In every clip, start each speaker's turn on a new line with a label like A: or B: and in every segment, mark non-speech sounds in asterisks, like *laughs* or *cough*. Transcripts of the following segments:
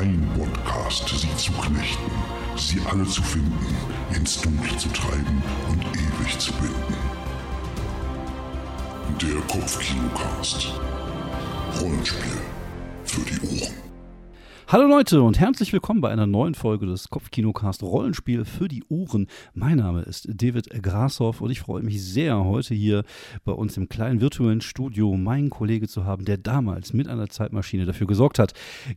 A: Ein Podcast, sie zu knechten, sie alle zu finden, ins Dunkle zu treiben und ewig zu binden. Der Kopfkinocast. Rollenspiel für die Ohren.
B: Hallo Leute und herzlich willkommen bei einer neuen Folge des Kopfkinocast Rollenspiel für die Ohren. Mein Name ist David Grashoff und ich freue mich sehr, heute hier bei uns im kleinen virtuellen Studio meinen Kollege zu haben, der damals mit einer Zeitmaschine dafür gesorgt hat,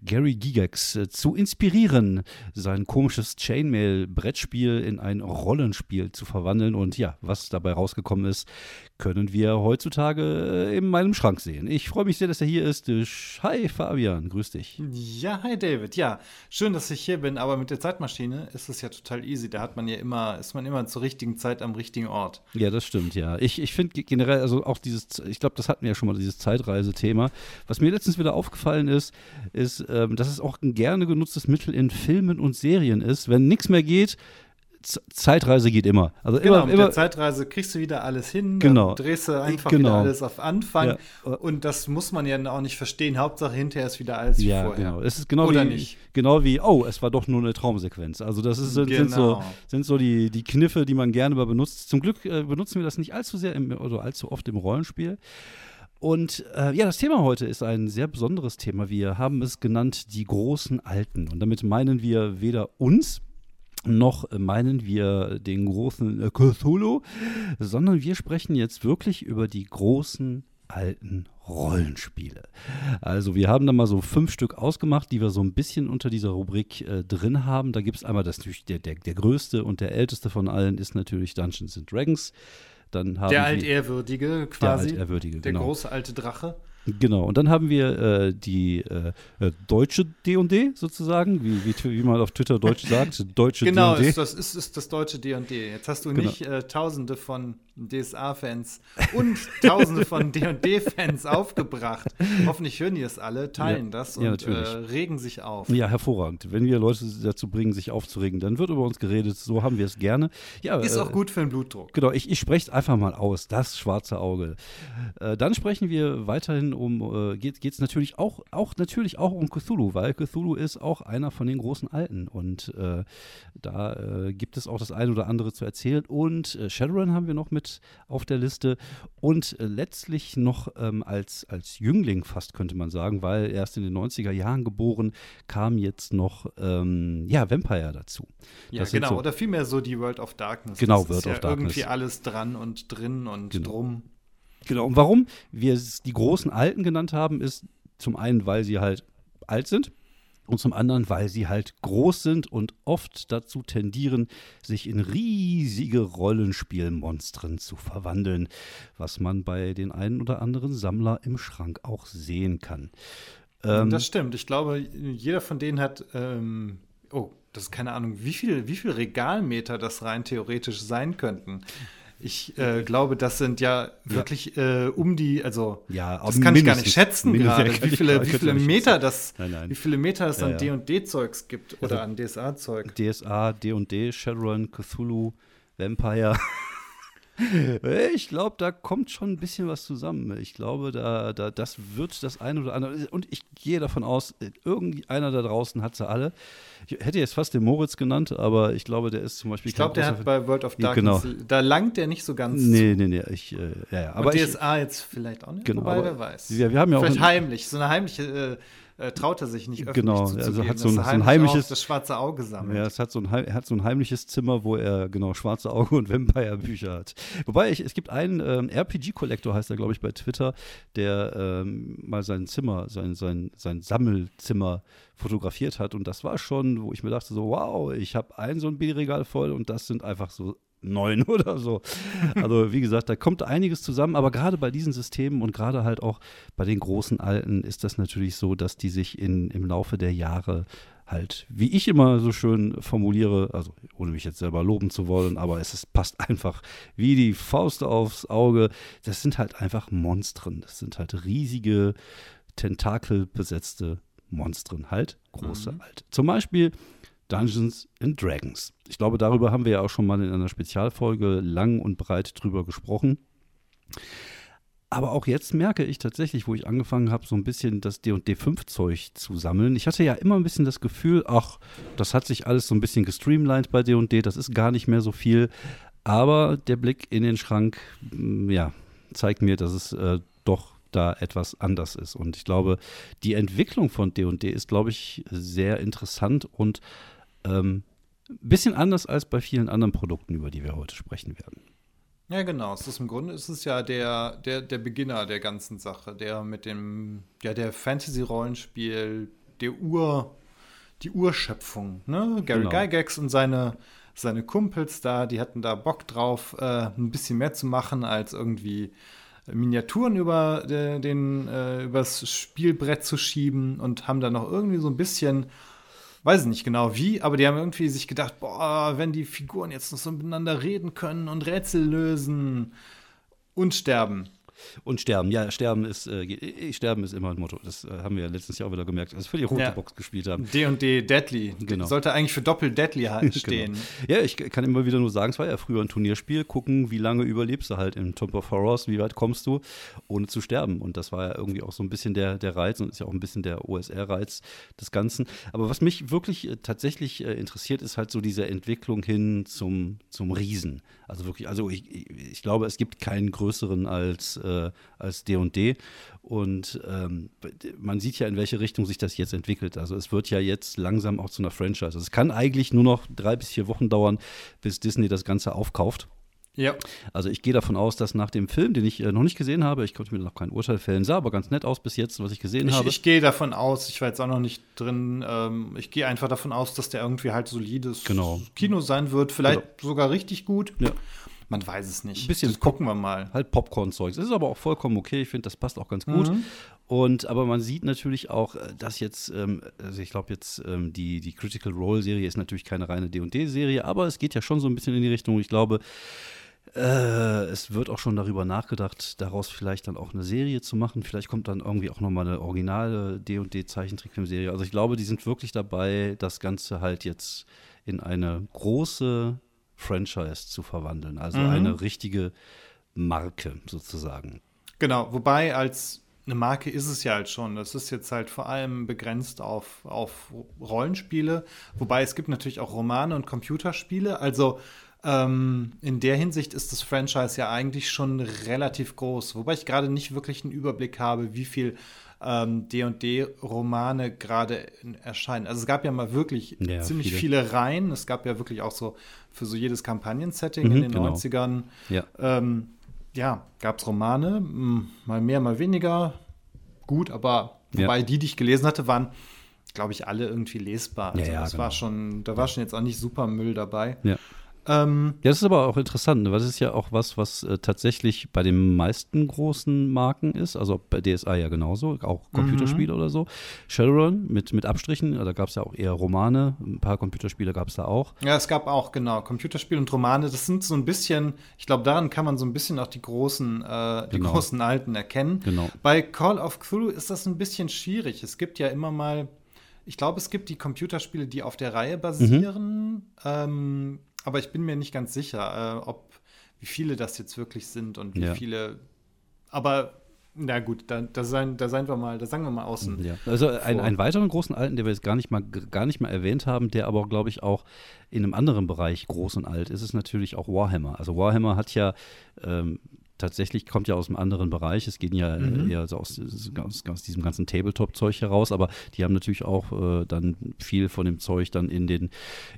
B: Gary Gigax äh, zu inspirieren, sein komisches Chainmail-Brettspiel in ein Rollenspiel zu verwandeln. Und ja, was dabei rausgekommen ist, können wir heutzutage äh, in meinem Schrank sehen. Ich freue mich sehr, dass er hier ist. Hi Fabian, grüß dich.
C: Ja, hi David. Ja, schön, dass ich hier bin, aber mit der Zeitmaschine ist es ja total easy. Da hat man ja immer, ist man immer zur richtigen Zeit am richtigen Ort.
B: Ja, das stimmt, ja. Ich, ich finde generell, also auch dieses, ich glaube, das hatten wir ja schon mal, dieses Zeitreisethema. Was mir letztens wieder aufgefallen ist, ist, ähm, dass es auch ein gerne genutztes Mittel in Filmen und Serien ist. Wenn nichts mehr geht, Zeitreise geht immer.
C: Also genau, immer, mit immer, der Zeitreise kriegst du wieder alles hin,
B: genau.
C: drehst du einfach genau. wieder alles auf Anfang ja. und das muss man ja auch nicht verstehen. Hauptsache hinterher ist wieder alles wie
B: ja,
C: vorher.
B: Genau. Es ist genau
C: Oder
B: wie,
C: nicht.
B: Genau wie, oh, es war doch nur eine Traumsequenz. Also das ist, sind, genau. so, sind so die, die Kniffe, die man gerne mal benutzt. Zum Glück äh, benutzen wir das nicht allzu sehr im, oder allzu oft im Rollenspiel. Und äh, ja, das Thema heute ist ein sehr besonderes Thema. Wir haben es genannt die großen Alten. Und damit meinen wir weder uns, noch meinen wir den großen äh, Cthulhu, sondern wir sprechen jetzt wirklich über die großen alten Rollenspiele. Also wir haben da mal so fünf Stück ausgemacht, die wir so ein bisschen unter dieser Rubrik äh, drin haben. Da gibt es einmal das der, der, der größte und der älteste von allen ist natürlich Dungeons and Dragons. Dann haben
C: der altehrwürdige quasi.
B: Der altehrwürdige,
C: Der genau. große alte Drache.
B: Genau, und dann haben wir äh, die äh, äh deutsche D&D sozusagen, wie, wie, wie, man auf Twitter deutsch *laughs* sagt, deutsche
C: genau,
B: D&D.
C: Genau, das ist, ist, das deutsche D&D. Jetzt hast du genau. nicht äh, tausende von DSA-Fans und tausende von D&D-Fans aufgebracht. *laughs* Hoffentlich hören die es alle, teilen ja, das und ja, äh, regen sich auf.
B: Ja, hervorragend. Wenn wir Leute dazu bringen, sich aufzuregen, dann wird über uns geredet. So haben wir es gerne. Ja,
C: ist auch gut für den Blutdruck.
B: Genau, ich, ich spreche es einfach mal aus, das schwarze Auge. dann sprechen wir weiterhin um, äh, geht es natürlich auch, auch natürlich auch um Cthulhu, weil Cthulhu ist auch einer von den großen Alten und äh, da äh, gibt es auch das eine oder andere zu erzählen und äh, Shadowrun haben wir noch mit auf der Liste und äh, letztlich noch ähm, als, als Jüngling fast könnte man sagen, weil erst in den 90er Jahren geboren, kam jetzt noch ähm, ja, Vampire dazu.
C: Ja, das genau, so, oder vielmehr so die World of Darkness.
B: Genau,
C: das
B: World
C: ist ja
B: of Darkness.
C: irgendwie alles dran und drin und
B: genau.
C: drum.
B: Genau, und warum wir es die großen Alten genannt haben, ist zum einen, weil sie halt alt sind und zum anderen, weil sie halt groß sind und oft dazu tendieren, sich in riesige Rollenspielmonstren zu verwandeln, was man bei den einen oder anderen Sammler im Schrank auch sehen kann.
C: Ähm, das stimmt. Ich glaube, jeder von denen hat, ähm, oh, das ist keine Ahnung, wie viel, wie viel Regalmeter das rein theoretisch sein könnten. Ich äh, glaube, das sind ja wirklich ja. Äh, um die, also
B: ja,
C: das kann ich gar nicht schätzen gerade, wie viele, wie viele Meter das,
B: nein, nein.
C: wie viele Meter es an D&D-Zeugs gibt oder also, an DSA-Zeug.
B: DSA, D&D, Shadowrun, Cthulhu, Vampire. Ich glaube, da kommt schon ein bisschen was zusammen. Ich glaube, da, da, das wird das eine oder andere. Und ich gehe davon aus, irgendeiner da draußen hat sie alle. Ich hätte jetzt fast den Moritz genannt, aber ich glaube, der ist zum Beispiel.
C: Ich glaube, der hat bei World of Darkness.
B: Genau.
C: Da langt der nicht so ganz.
B: Nee, nee, nee. Ich, äh, ja, ja.
C: Aber Und DSA ich, jetzt vielleicht auch nicht.
B: Genau,
C: Wobei, wer weiß.
B: Ja, wir haben ja
C: vielleicht
B: auch
C: heimlich. So eine heimliche. Äh, äh, traut er sich nicht öffentlich
B: genau, also hat so ein, so ein heimliches
C: das schwarze Auge sammelt.
B: Ja, es hat so ein, er hat so ein heimliches Zimmer, wo er genau schwarze Auge und Vampire Bücher hat. Wobei ich, es gibt einen ähm, RPG Kollektor heißt er glaube ich bei Twitter, der ähm, mal sein Zimmer, sein sein sein Sammelzimmer fotografiert hat und das war schon, wo ich mir dachte so wow, ich habe ein so ein Bierregal voll und das sind einfach so neun *laughs* oder so. Also wie gesagt, da kommt einiges zusammen, aber gerade bei diesen Systemen und gerade halt auch bei den großen Alten ist das natürlich so, dass die sich in, im Laufe der Jahre halt, wie ich immer so schön formuliere, also ohne mich jetzt selber loben zu wollen, aber es ist, passt einfach wie die Faust aufs Auge. Das sind halt einfach Monstren. Das sind halt riesige, tentakelbesetzte Monstren, halt große mhm. alte. Zum Beispiel Dungeons and Dragons. Ich glaube, darüber haben wir ja auch schon mal in einer Spezialfolge lang und breit drüber gesprochen. Aber auch jetzt merke ich tatsächlich, wo ich angefangen habe, so ein bisschen das D&D-5-Zeug zu sammeln. Ich hatte ja immer ein bisschen das Gefühl, ach, das hat sich alles so ein bisschen gestreamlined bei D&D, das ist gar nicht mehr so viel. Aber der Blick in den Schrank, mm, ja, zeigt mir, dass es äh, doch da etwas anders ist. Und ich glaube, die Entwicklung von D&D ist, glaube ich, sehr interessant und ähm, ein bisschen anders als bei vielen anderen Produkten, über die wir heute sprechen werden.
C: Ja, genau. Es ist im Grunde ist es ja der, der, der Beginner der ganzen Sache, der mit dem, ja, der Fantasy-Rollenspiel, der Ur, die Urschöpfung, ne? Gary genau. Gygax und seine, seine Kumpels da, die hatten da Bock drauf, äh, ein bisschen mehr zu machen, als irgendwie Miniaturen über den, äh, übers Spielbrett zu schieben und haben da noch irgendwie so ein bisschen weiß nicht genau wie, aber die haben irgendwie sich gedacht, boah, wenn die Figuren jetzt noch so miteinander reden können und Rätsel lösen und sterben.
B: Und sterben, ja, sterben ist, äh, sterben ist immer ein Motto. Das äh, haben wir ja letztes Jahr auch wieder gemerkt, als wir die rote ja. Box gespielt haben.
C: D&D Deadly. Genau. Sollte eigentlich für Doppel Deadly *laughs* halt genau. stehen.
B: genau. Ja, ich kann immer wieder nur sagen, es war ja früher ein Turnierspiel, gucken, wie lange überlebst du halt im Tomb of Horrors, wie weit kommst du, ohne zu sterben. Und das war ja irgendwie auch so ein bisschen der, der Reiz und ist ja auch ein bisschen der OSR-Reiz des Ganzen. Aber was mich wirklich äh, tatsächlich äh, interessiert, ist halt so diese Entwicklung hin zum, zum Riesen. Also wirklich, also ich, ich glaube, es gibt keinen größeren als, äh, als D&D. Und ähm, man sieht ja, in welche Richtung sich das jetzt entwickelt. Also es wird ja jetzt langsam auch zu einer Franchise. Also es kann eigentlich nur noch drei bis vier Wochen dauern, bis Disney das Ganze aufkauft.
C: Ja.
B: Also ich gehe davon aus, dass nach dem Film, den ich äh, noch nicht gesehen habe, ich konnte mir noch kein Urteil fällen, sah aber ganz nett aus bis jetzt, was ich gesehen
C: ich,
B: habe.
C: Ich gehe davon aus, ich war jetzt auch noch nicht drin, ähm, ich gehe einfach davon aus, dass der irgendwie halt solides
B: genau.
C: Kino sein wird, vielleicht genau. sogar richtig gut.
B: Ja.
C: Man weiß es nicht.
B: Ein bisschen das gucken wir mal. Halt Popcorn-Zeugs. Das ist aber auch vollkommen okay. Ich finde, das passt auch ganz gut. Mhm. Und aber man sieht natürlich auch, äh, dass jetzt, ähm, also ich glaube jetzt, ähm, die, die Critical Role-Serie ist natürlich keine reine D&D-Serie, aber es geht ja schon so ein bisschen in die Richtung. Ich glaube, äh, es wird auch schon darüber nachgedacht, daraus vielleicht dann auch eine Serie zu machen. Vielleicht kommt dann irgendwie auch nochmal eine originale D&D-Zeichentrickfilmserie. Also ich glaube, die sind wirklich dabei, das Ganze halt jetzt in eine große Franchise zu verwandeln. Also mhm. eine richtige Marke sozusagen.
C: Genau, wobei als eine Marke ist es ja halt schon. Das ist jetzt halt vor allem begrenzt auf, auf Rollenspiele. Wobei es gibt natürlich auch Romane und Computerspiele. Also ähm, in der Hinsicht ist das Franchise ja eigentlich schon relativ groß. Wobei ich gerade nicht wirklich einen Überblick habe, wie viel ähm, D&D-Romane gerade erscheinen. Also es gab ja mal wirklich ja, ziemlich viele. viele Reihen. Es gab ja wirklich auch so für so jedes Kampagnen-Setting mhm, in den genau. 90ern.
B: Ja,
C: ähm, ja gab es Romane, mal mehr, mal weniger. Gut, aber wobei ja. die, die ich gelesen hatte, waren, glaube ich, alle irgendwie lesbar.
B: Also ja, ja,
C: das
B: genau.
C: war schon, da war schon jetzt auch nicht super Müll dabei.
B: Ja. Ähm, ja, das ist aber auch interessant, ne? weil das ist ja auch was, was äh, tatsächlich bei den meisten großen Marken ist. Also bei DSA ja genauso, auch Computerspiele mhm. oder so. Shadowrun mit, mit Abstrichen, da gab es ja auch eher Romane, ein paar Computerspiele gab es da auch.
C: Ja, es gab auch, genau, Computerspiele und Romane. Das sind so ein bisschen, ich glaube, daran kann man so ein bisschen auch die großen, äh, die genau. großen Alten erkennen.
B: Genau.
C: Bei Call of Cthulhu ist das ein bisschen schwierig. Es gibt ja immer mal ich glaube, es gibt die Computerspiele, die auf der Reihe basieren. Mhm. Ähm, aber ich bin mir nicht ganz sicher, äh, ob wie viele das jetzt wirklich sind und wie ja. viele. Aber na gut, da, da, sein, da seien wir mal, da sagen wir mal außen.
B: Ja. Also ein, einen weiteren großen alten, den wir jetzt gar nicht mal gar nicht mal erwähnt haben, der aber glaube ich auch in einem anderen Bereich groß und alt ist, ist natürlich auch Warhammer. Also Warhammer hat ja ähm, tatsächlich kommt ja aus einem anderen Bereich. Es geht ja mhm. eher so aus, aus, aus diesem ganzen Tabletop-Zeug heraus, aber die haben natürlich auch äh, dann viel von dem Zeug dann in den,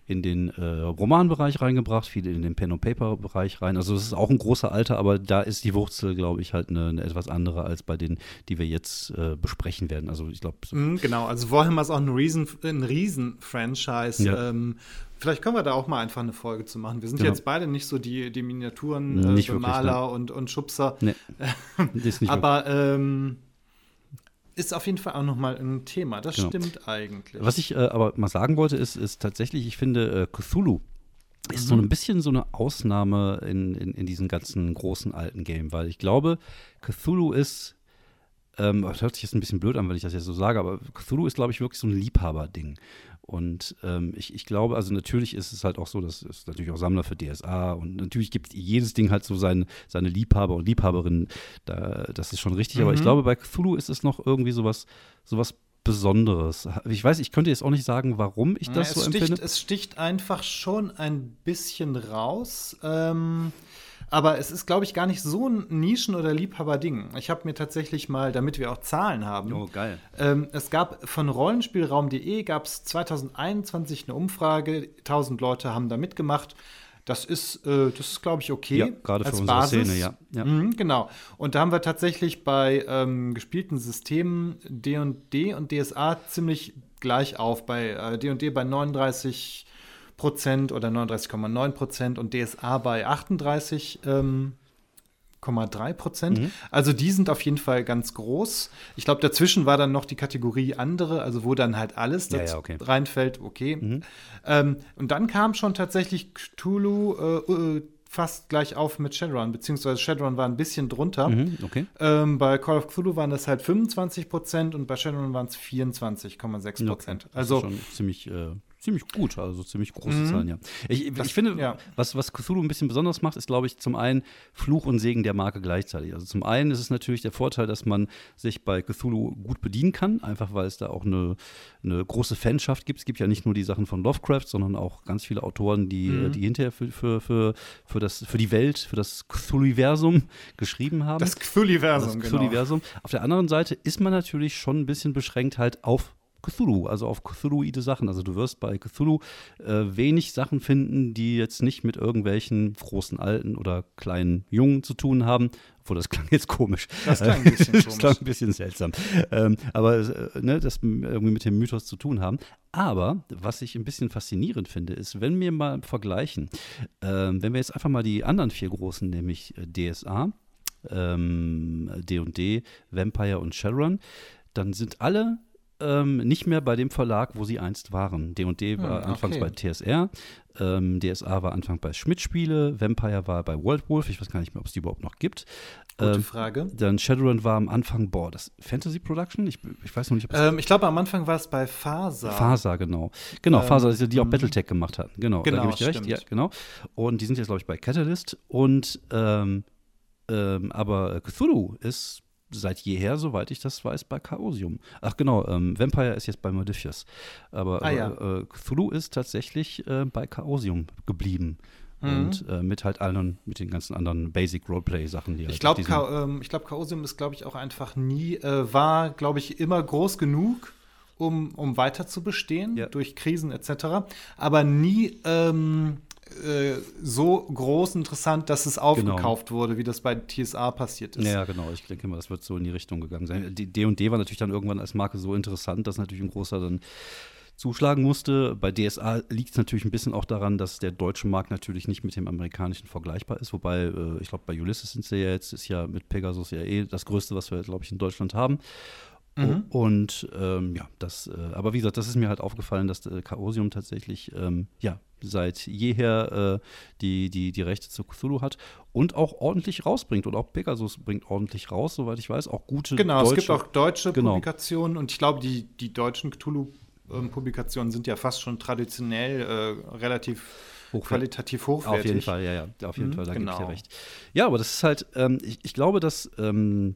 B: in den äh, Romanbereich reingebracht, viel in den Pen-and-Paper-Bereich rein. Also es ist auch ein großer Alter, aber da ist die Wurzel, glaube ich, halt eine, eine, etwas andere als bei denen, die wir jetzt äh, besprechen werden. Also ich glaube. So
C: mhm, genau, also Warhammer ist auch ein Riesen, ein Riesen-Franchise. Ja. Ähm, Vielleicht können wir da auch mal einfach eine Folge zu machen. Wir sind genau. jetzt beide nicht so die, die Miniaturen-Maler äh, und, und Schubser.
B: Nee, *laughs*
C: Aber ähm, ist auf jeden Fall auch noch mal ein Thema. Das genau. stimmt eigentlich.
B: Was ich äh, aber mal sagen wollte, ist, ist tatsächlich, ich finde, äh, Cthulhu ist mhm. so ein bisschen so eine Ausnahme in, in, in diesem ganzen großen alten Game, weil ich glaube, Cthulhu ist ähm, das hört sich jetzt ein bisschen blöd an, wenn ich das jetzt so sage, aber Cthulhu ist, glaube ich, wirklich so ein Liebhaberding. Und ähm, ich, ich glaube, also natürlich ist es halt auch so, dass es natürlich auch Sammler für DSA und natürlich gibt jedes Ding halt so sein, seine Liebhaber und Liebhaberinnen. Da, das ist schon richtig. Mhm. Aber ich mhm. glaube, bei Cthulhu ist es noch irgendwie sowas, sowas Besonderes. Ich weiß, ich könnte jetzt auch nicht sagen, warum ich das ja, so
C: sticht,
B: empfinde.
C: Es sticht einfach schon ein bisschen raus. Ähm, aber es ist, glaube ich, gar nicht so ein Nischen- oder Liebhaber-Ding. Ich habe mir tatsächlich mal, damit wir auch Zahlen haben.
B: Oh, geil.
C: Ähm, es gab von Rollenspielraum.de gab es 2021 eine Umfrage. 1000 Leute haben da mitgemacht. Das ist, äh, das ist, glaube ich, okay. Ja,
B: gerade für unsere Basis. Szene, ja. ja.
C: Mhm, genau. Und da haben wir tatsächlich bei ähm, gespielten Systemen D&D und DSA ziemlich gleich auf. Bei D&D äh, bei 39 Prozent oder 39,9 Prozent und DSA bei 38 ähm, 8,3 Prozent. Mhm. Also die sind auf jeden Fall ganz groß. Ich glaube, dazwischen war dann noch die Kategorie andere, also wo dann halt alles
B: ja, ja, okay.
C: reinfällt. Okay. Mhm. Ähm, und dann kam schon tatsächlich Cthulhu äh, äh, fast gleich auf mit Shadowrun, beziehungsweise Shadowrun war ein bisschen drunter.
B: Mhm, okay.
C: ähm, bei Call of Cthulhu waren das halt 25 Prozent und bei Shadowrun waren es 24,6 Prozent.
B: Okay. Also schon ziemlich äh, ziemlich gut, also ziemlich große mhm. Zahlen, ja. Ich, das, ich finde, ja. was, was Cthulhu ein bisschen besonders macht, ist, glaube ich, zum einen Fluch und Segen der Marke gleichzeitig. Also zum einen ist es natürlich der Vorteil, dass man sich bei Cthulhu gut bedienen kann, einfach weil es da auch eine, eine große Fanschaft gibt. Es gibt ja nicht nur die Sachen von Lovecraft, sondern auch ganz viele Autoren, die, mhm. die hinterher für, für, für, für, das, für die Welt, für das Cthulhu-Versum geschrieben haben.
C: Das Cthulhu-Versum,
B: genau. Cthulhu Auf der anderen Seite ist man natürlich schon ein bisschen beschränkt halt auf Cthulhu, also auf Cthulhuide Sachen. Also du wirst bei Cthulhu äh, wenig Sachen finden, die jetzt nicht mit irgendwelchen großen Alten oder kleinen Jungen zu tun haben. Obwohl, das klang jetzt komisch.
C: Das klang ein bisschen *laughs* komisch. das
B: klang ein bisschen seltsam. Ähm, aber äh, ne, das irgendwie mit dem Mythos zu tun haben. Aber was ich ein bisschen faszinierend finde, ist, wenn wir mal vergleichen, äh, wenn wir jetzt einfach mal die anderen vier großen, nämlich äh, DSA, ähm, D&D, Vampire und Shadowrun, dann sind alle ähm, nicht mehr bei dem Verlag, wo sie einst waren. D&D war hm, anfangs bei TSR, ähm, DSA war anfangs bei Schmidt Spiele, Vampire war bei World Wolf, ich weiß gar nicht mehr, ob es die überhaupt noch gibt.
C: Gute ähm, Frage.
B: Dann Shadowrun war am Anfang, boah, das Fantasy Production? Ich, ich weiß noch nicht, ob
C: es ähm, Ich glaube, am Anfang war es bei Fasa.
B: Fasa, genau. Genau, ähm, Fasa, die auch mhm. Battletech gemacht hatten. Genau,
C: genau
B: da gebe ich dir recht. Ja, genau. Und die sind jetzt, glaube ich, bei Catalyst. Und ähm, ähm, aber Cthulhu ist seit jeher, soweit ich das weiß, bei Chaosium. Ach genau, ähm, Vampire ist jetzt bei Modiphius. Aber
C: ah, ja.
B: äh, Cthulhu ist tatsächlich äh, bei Chaosium geblieben. Mhm. Und äh, mit halt allen, mit den ganzen anderen Basic Roleplay-Sachen, die
C: halt Ich glaube, ähm, glaub, Chaosium ist, glaube ich, auch einfach nie, äh, war, glaube ich, immer groß genug, um, um weiter zu bestehen, ja. durch Krisen etc. Aber nie ähm, äh, so groß interessant, dass es aufgekauft genau. wurde, wie das bei TSA passiert ist.
B: Ja, genau. Ich denke mal, das wird so in die Richtung gegangen sein. Die D&D war natürlich dann irgendwann als Marke so interessant, dass natürlich ein großer dann zuschlagen musste. Bei DSA liegt es natürlich ein bisschen auch daran, dass der deutsche Markt natürlich nicht mit dem amerikanischen vergleichbar ist. Wobei, äh, ich glaube, bei Ulysses sind sie ja jetzt, ist ja mit Pegasus ja eh das Größte, was wir, glaube ich, in Deutschland haben. Mhm. Und ähm, ja, das, äh, aber wie gesagt, das ist mir halt aufgefallen, dass äh, Chaosium tatsächlich ähm, ja seit jeher äh, die, die, die Rechte zu Cthulhu hat und auch ordentlich rausbringt. Und auch Pegasus bringt ordentlich raus, soweit ich weiß. Auch gute
C: Genau, deutsche, es gibt auch deutsche genau. Publikationen und ich glaube, die, die deutschen Cthulhu-Publikationen sind ja fast schon traditionell äh, relativ qualitativ hochwertig.
B: Auf jeden Fall, ja, ja, auf jeden mhm, Fall, da genau. gebe ich dir recht. Ja, aber das ist halt, ähm, ich, ich, glaube, dass ähm,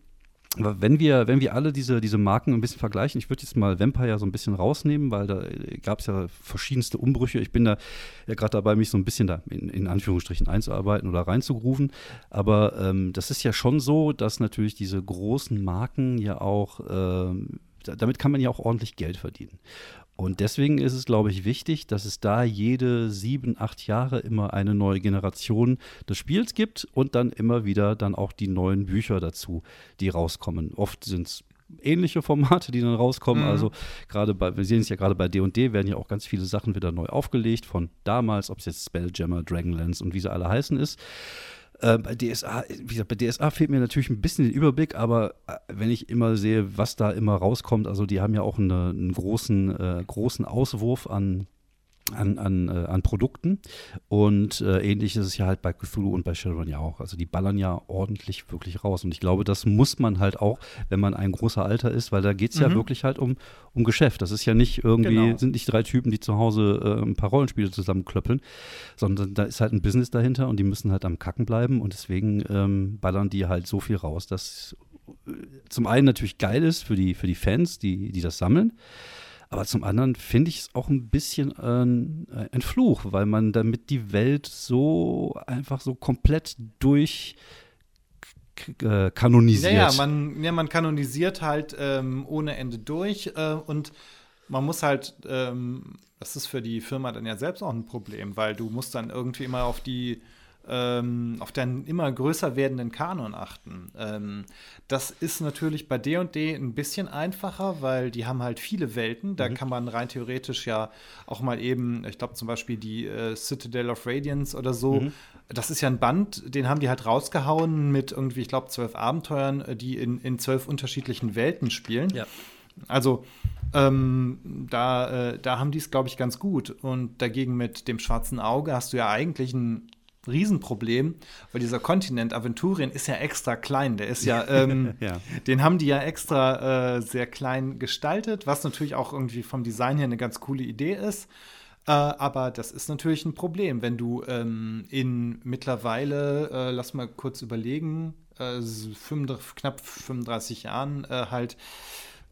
B: wenn wir, wenn wir alle diese, diese Marken ein bisschen vergleichen, ich würde jetzt mal Vampire so ein bisschen rausnehmen, weil da gab es ja verschiedenste Umbrüche. Ich bin da ja gerade dabei, mich so ein bisschen da in, in Anführungsstrichen einzuarbeiten oder reinzugrufen. Aber ähm, das ist ja schon so, dass natürlich diese großen Marken ja auch, ähm, damit kann man ja auch ordentlich Geld verdienen. Und deswegen ist es, glaube ich, wichtig, dass es da jede sieben, acht Jahre immer eine neue Generation des Spiels gibt und dann immer wieder dann auch die neuen Bücher dazu, die rauskommen. Oft sind es ähnliche Formate, die dann rauskommen. Mhm. Also gerade bei, wir sehen es ja gerade bei D&D, werden ja auch ganz viele Sachen wieder neu aufgelegt von damals, ob es jetzt Spelljammer, Dragonlance und wie sie alle heißen ist. Äh, bei DSA, wie gesagt, bei DSA fehlt mir natürlich ein bisschen den Überblick, aber äh, wenn ich immer sehe, was da immer rauskommt, also die haben ja auch eine, einen großen, äh, großen Auswurf an an, an, äh, an Produkten. Und äh, ähnlich ist es ja halt bei Cthulhu und bei Shadowrun ja auch. Also die ballern ja ordentlich wirklich raus. Und ich glaube, das muss man halt auch, wenn man ein großer Alter ist, weil da geht es mhm. ja wirklich halt um, um Geschäft. Das ist ja nicht irgendwie, genau. sind nicht drei Typen, die zu Hause äh, ein paar Rollenspiele zusammenklöppeln, sondern da ist halt ein Business dahinter und die müssen halt am Kacken bleiben. Und deswegen ähm, ballern die halt so viel raus, dass äh, zum einen natürlich geil ist für die, für die Fans, die, die das sammeln. Aber zum anderen finde ich es auch ein bisschen äh, ein Fluch, weil man damit die Welt so einfach so komplett durch äh, kanonisiert.
C: Ja, ja, man, ja, man kanonisiert halt ähm, ohne Ende durch äh, und man muss halt, ähm, das ist für die Firma dann ja selbst auch ein Problem, weil du musst dann irgendwie immer auf die ähm, auf deinen immer größer werdenden Kanon achten. Ähm, das ist natürlich bei D&D ein bisschen einfacher, weil die haben halt viele Welten. Da mhm. kann man rein theoretisch ja auch mal eben, ich glaube zum Beispiel die äh, Citadel of Radiance oder so, mhm. das ist ja ein Band, den haben die halt rausgehauen mit irgendwie, ich glaube, zwölf Abenteuern, äh, die in, in zwölf unterschiedlichen Welten spielen. Ja. Also ähm, da, äh, da haben die es, glaube ich, ganz gut. Und dagegen mit dem schwarzen Auge hast du ja eigentlich ein Riesenproblem, weil dieser Kontinent Aventurien ist ja extra klein. Der ist ja, *laughs* ähm, *laughs* ja. den haben die ja extra äh, sehr klein gestaltet, was natürlich auch irgendwie vom Design her eine ganz coole Idee ist. Äh, aber das ist natürlich ein Problem, wenn du ähm, in mittlerweile, äh, lass mal kurz überlegen, 35, äh, knapp 35 Jahren äh, halt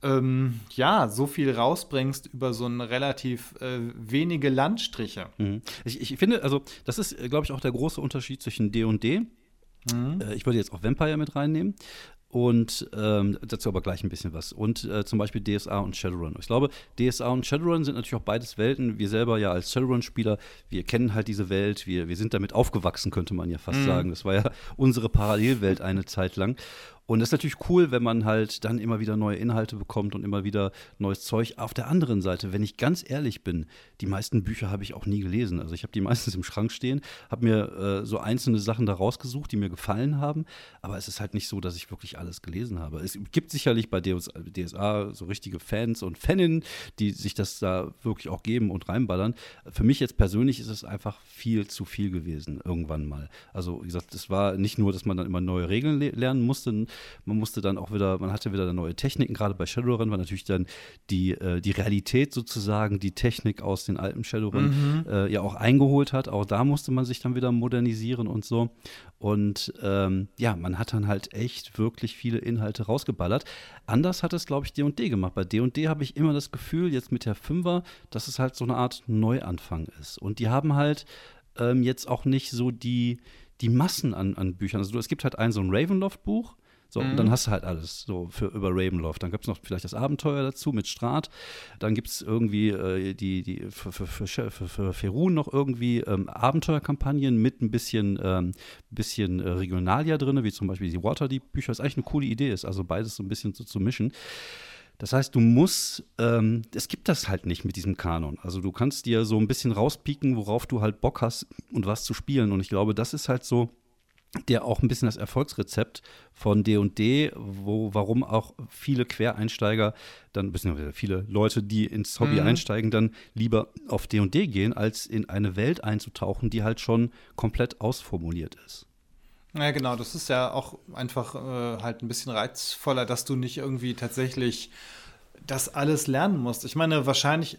C: ähm, ja, so viel rausbringst über so ein relativ äh, wenige Landstriche.
B: Mhm. Ich, ich, finde, also das ist, glaube ich, auch der große Unterschied zwischen D und D. Mhm. Äh, ich würde jetzt auch Vampire mit reinnehmen. Und ähm, dazu aber gleich ein bisschen was. Und äh, zum Beispiel DSA und Shadowrun. Ich glaube, DSA und Shadowrun sind natürlich auch beides Welten. Wir selber ja als Shadowrun-Spieler, wir kennen halt diese Welt, wir, wir sind damit aufgewachsen, könnte man ja fast mhm. sagen. Das war ja unsere Parallelwelt eine Zeit lang. Und das ist natürlich cool, wenn man halt dann immer wieder neue Inhalte bekommt und immer wieder neues Zeug. Auf der anderen Seite, wenn ich ganz ehrlich bin, die meisten Bücher habe ich auch nie gelesen. Also ich habe die *laughs* meistens im Schrank stehen, habe mir äh, so einzelne Sachen da rausgesucht, die mir gefallen haben. Aber es ist halt nicht so, dass ich wirklich alles gelesen habe. Es gibt sicherlich bei DSA so richtige Fans und Faninnen, die sich das da wirklich auch geben und reinballern. Für mich jetzt persönlich ist es einfach viel zu viel gewesen, irgendwann mal. Also wie gesagt, es war nicht nur, dass man dann immer neue Regeln lernen musste, man musste dann auch wieder, man hatte wieder neue Techniken, gerade bei Shadowrun war natürlich dann die, äh, die Realität sozusagen, die Technik aus den alten Shadowrun mhm. äh, ja auch eingeholt hat. Auch da musste man sich dann wieder modernisieren und so. Und ähm, ja, man hat dann halt echt wirklich viele Inhalte rausgeballert. Anders hat es, glaube ich, D&D gemacht. Bei D&D habe ich immer das Gefühl, jetzt mit der Fünfer, dass es halt so eine Art Neuanfang ist. Und die haben halt ähm, jetzt auch nicht so die, die Massen an, an Büchern. Also es gibt halt ein so ein Ravenloft-Buch, so, mhm. und dann hast du halt alles so für über Ravenloft. Dann gibt es noch vielleicht das Abenteuer dazu mit Strat. Dann gibt es irgendwie äh, die, die für, für, für, für, Ferun noch irgendwie ähm, Abenteuerkampagnen mit ein bisschen, ähm, bisschen äh, Regionalia drin, wie zum Beispiel die Waterdeep-Bücher. Das ist eigentlich eine coole Idee ist, also beides so ein bisschen so zu mischen. Das heißt, du musst, ähm, es gibt das halt nicht mit diesem Kanon. Also du kannst dir so ein bisschen rauspieken, worauf du halt Bock hast und was zu spielen. Und ich glaube, das ist halt so der auch ein bisschen das Erfolgsrezept von D&D, wo warum auch viele Quereinsteiger dann bisschen viele Leute, die ins Hobby mhm. einsteigen, dann lieber auf D&D gehen, als in eine Welt einzutauchen, die halt schon komplett ausformuliert ist.
C: Ja, genau, das ist ja auch einfach äh, halt ein bisschen reizvoller, dass du nicht irgendwie tatsächlich das alles lernen musst. Ich meine, wahrscheinlich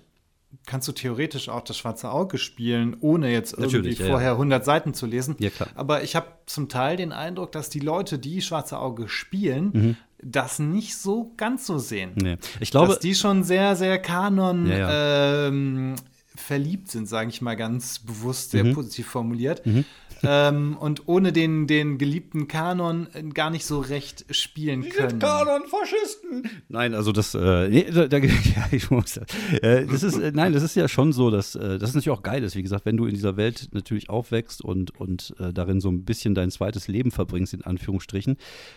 C: kannst du theoretisch auch das schwarze Auge spielen, ohne jetzt irgendwie Natürlich, vorher ja. 100 Seiten zu lesen. Ja, klar. Aber ich habe zum Teil den Eindruck, dass die Leute, die schwarze Auge spielen, mhm. das nicht so ganz so sehen.
B: Nee. Ich glaube,
C: dass die schon sehr, sehr Kanon ja, ähm, verliebt sind, sage ich mal ganz bewusst, sehr mhm. positiv formuliert. Mhm ähm, und ohne den, den geliebten Kanon äh, gar nicht so recht spielen Die können.
B: Kanon-Faschisten! Nein, also das, äh, nee, da, da, *laughs* ja, ich muss, äh, das ist, äh, nein, das ist ja schon so, dass äh, das natürlich auch geil ist. Wie gesagt, wenn du in dieser Welt natürlich aufwächst und, und äh, darin so ein bisschen dein zweites Leben verbringst, in Anführungsstrichen,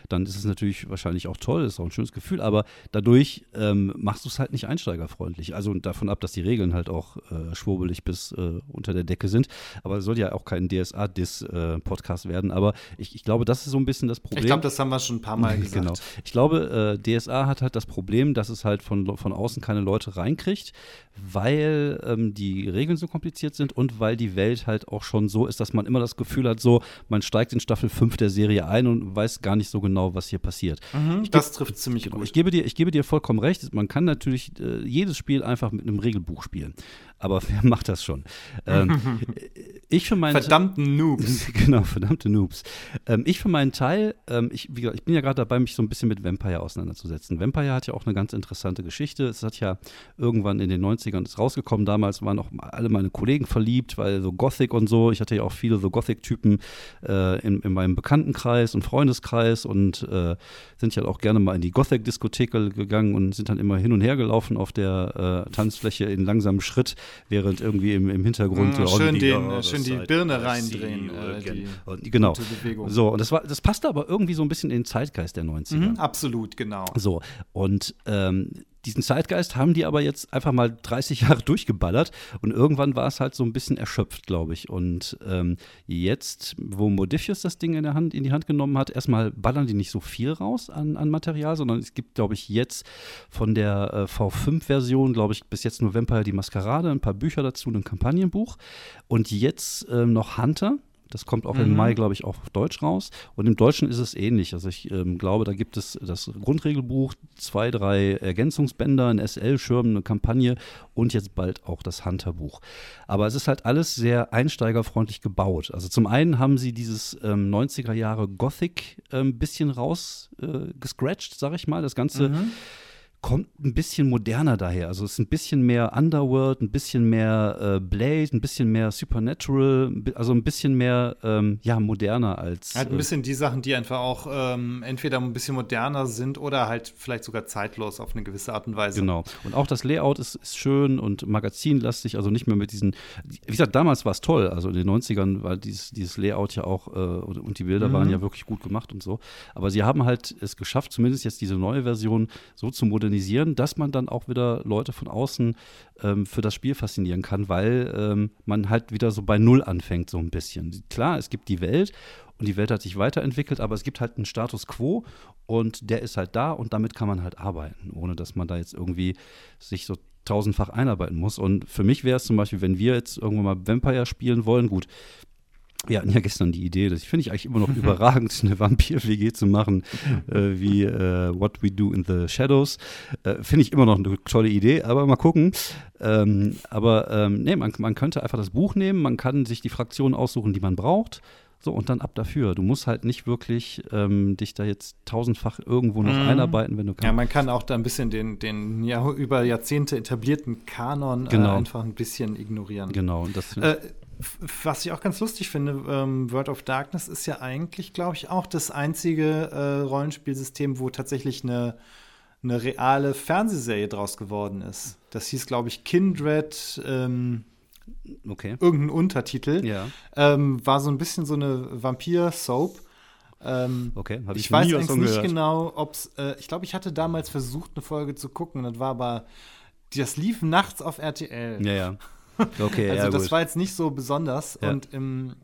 B: dann ist es natürlich wahrscheinlich auch toll, das ist auch ein schönes Gefühl, aber dadurch ähm, machst du es halt nicht einsteigerfreundlich. Also davon ab, dass die Regeln halt auch äh, schwurbelig bis äh, unter der Decke sind. Aber es soll ja auch kein DSA-Diss-Podcast werden. Aber ich, ich, glaube, das ist so ein bisschen das Problem. Ich
C: glaube, das haben wir schon ein paar Mal *laughs* gesagt. genau.
B: Ich glaube, äh, DSA hat halt das Problem, dass es halt von, von außen keine Leute reinkriegt, weil ähm, die Regeln so kompliziert sind und weil die Welt halt auch schon so ist, dass man immer das Gefühl hat, so, man steigt in Staffel 5 der Serie ein und weiß gar nicht so genau, was hier passiert.
C: Mhm, das trifft ziemlich genau, gut.
B: Ich gebe, dir, ich gebe dir vollkommen recht. Man kann natürlich äh, jedes Spiel einfach mit einem Regelbuch spielen. Aber *laughs* wer macht das schon? Ähm, *laughs* ich für meinen
C: Verdammten Noobs. *laughs*
B: genau, verdammte Noobs. Ähm, ich für meinen Teil, ähm, ich, gesagt, ich bin ja gerade dabei, mich so ein bisschen mit Vampire auseinanderzusetzen. Vampire hat ja auch eine ganz interessante Geschichte. Es hat ja irgendwann in den 90ern ist rausgekommen. Damals waren auch alle meine Kollegen verliebt, weil so Gothic und so. Ich hatte ja auch viele so Gothic-Typen äh, in, in, meinem Bekanntenkreis und Freundeskreis und äh, sind ja auch gerne mal in die Gothic-Diskothek gegangen und sind dann immer hin und her gelaufen auf der äh, Tanzfläche in langsamem Schritt während irgendwie im, im Hintergrund
C: mm, schön, die, den, oh, schön die Birne reindrehen. Äh,
B: die und, genau. So, und das, war, das passte aber irgendwie so ein bisschen in den Zeitgeist der 90er. Mhm,
C: absolut, genau.
B: So, und ähm, diesen Zeitgeist haben die aber jetzt einfach mal 30 *laughs* Jahre durchgeballert und irgendwann war es halt so ein bisschen erschöpft, glaube ich. Und ähm, jetzt, wo Modifius das Ding in, der Hand, in die Hand genommen hat, erstmal ballern die nicht so viel raus an, an Material, sondern es gibt, glaube ich, jetzt von der äh, V5-Version, glaube ich, bis jetzt nur Vampire die Maskerade, ein paar Bücher dazu, ein Kampagnenbuch und jetzt äh, noch Hunter das kommt auch mhm. im Mai, glaube ich, auch auf Deutsch raus. Und im Deutschen ist es ähnlich. Also ich ähm, glaube, da gibt es das Grundregelbuch, zwei, drei Ergänzungsbänder, ein SL-Schirm, eine Kampagne und jetzt bald auch das Hunter-Buch. Aber es ist halt alles sehr einsteigerfreundlich gebaut. Also zum einen haben sie dieses ähm, 90er Jahre Gothic ein ähm, bisschen rausgescratcht, äh, sag ich mal. Das Ganze. Mhm kommt ein bisschen moderner daher. Also es ist ein bisschen mehr Underworld, ein bisschen mehr äh, Blade, ein bisschen mehr Supernatural, also ein bisschen mehr ähm, ja moderner als.
C: Halt ein äh, bisschen die Sachen, die einfach auch ähm, entweder ein bisschen moderner sind oder halt vielleicht sogar zeitlos auf eine gewisse Art und Weise.
B: Genau. Und auch das Layout ist, ist schön und magazinlastig, also nicht mehr mit diesen. Wie gesagt, damals war es toll. Also in den 90ern war dieses, dieses Layout ja auch äh, und, und, die Bilder mhm. waren ja wirklich gut gemacht und so. Aber sie haben halt es geschafft, zumindest jetzt diese neue Version so zu modernisieren modernisieren, dass man dann auch wieder Leute von außen ähm, für das Spiel faszinieren kann, weil ähm, man halt wieder so bei Null anfängt, so ein bisschen. Klar, es gibt die Welt und die Welt hat sich weiterentwickelt, aber es gibt halt einen Status quo und der ist halt da und damit kann man halt arbeiten, ohne dass man da jetzt irgendwie sich so tausendfach einarbeiten muss. Und für mich wäre es zum Beispiel, wenn wir jetzt irgendwann mal Vampire spielen wollen, gut, wir hatten ja gestern die Idee, das finde ich eigentlich immer noch überragend, eine Vampir-WG zu machen, äh, wie äh, What We Do in the Shadows. Äh, finde ich immer noch eine tolle Idee, aber mal gucken. Ähm, aber ähm, nee, man, man könnte einfach das Buch nehmen, man kann sich die Fraktionen aussuchen, die man braucht. So, und dann ab dafür. Du musst halt nicht wirklich ähm, dich da jetzt tausendfach irgendwo noch mm. einarbeiten, wenn du
C: kannst. Ja, man kann auch da ein bisschen den, den ja, über Jahrzehnte etablierten Kanon äh, genau. einfach ein bisschen ignorieren.
B: Genau.
C: Und das äh, was ich auch ganz lustig finde, ähm, World of Darkness ist ja eigentlich, glaube ich, auch das einzige äh, Rollenspielsystem, wo tatsächlich eine, eine reale Fernsehserie draus geworden ist. Das hieß, glaube ich, Kindred. Ähm,
B: okay.
C: Irgendein Untertitel.
B: Ja.
C: Ähm, war so ein bisschen so eine Vampir-Soap. Ähm,
B: okay,
C: ich, ich weiß eigentlich nicht gehört. genau, ob es. Äh, ich glaube, ich hatte damals versucht, eine Folge zu gucken, und das war aber. Das lief nachts auf RTL.
B: Ja, ja. Okay,
C: also
B: ja,
C: das
B: gut.
C: war jetzt nicht so besonders. Ja. Und im,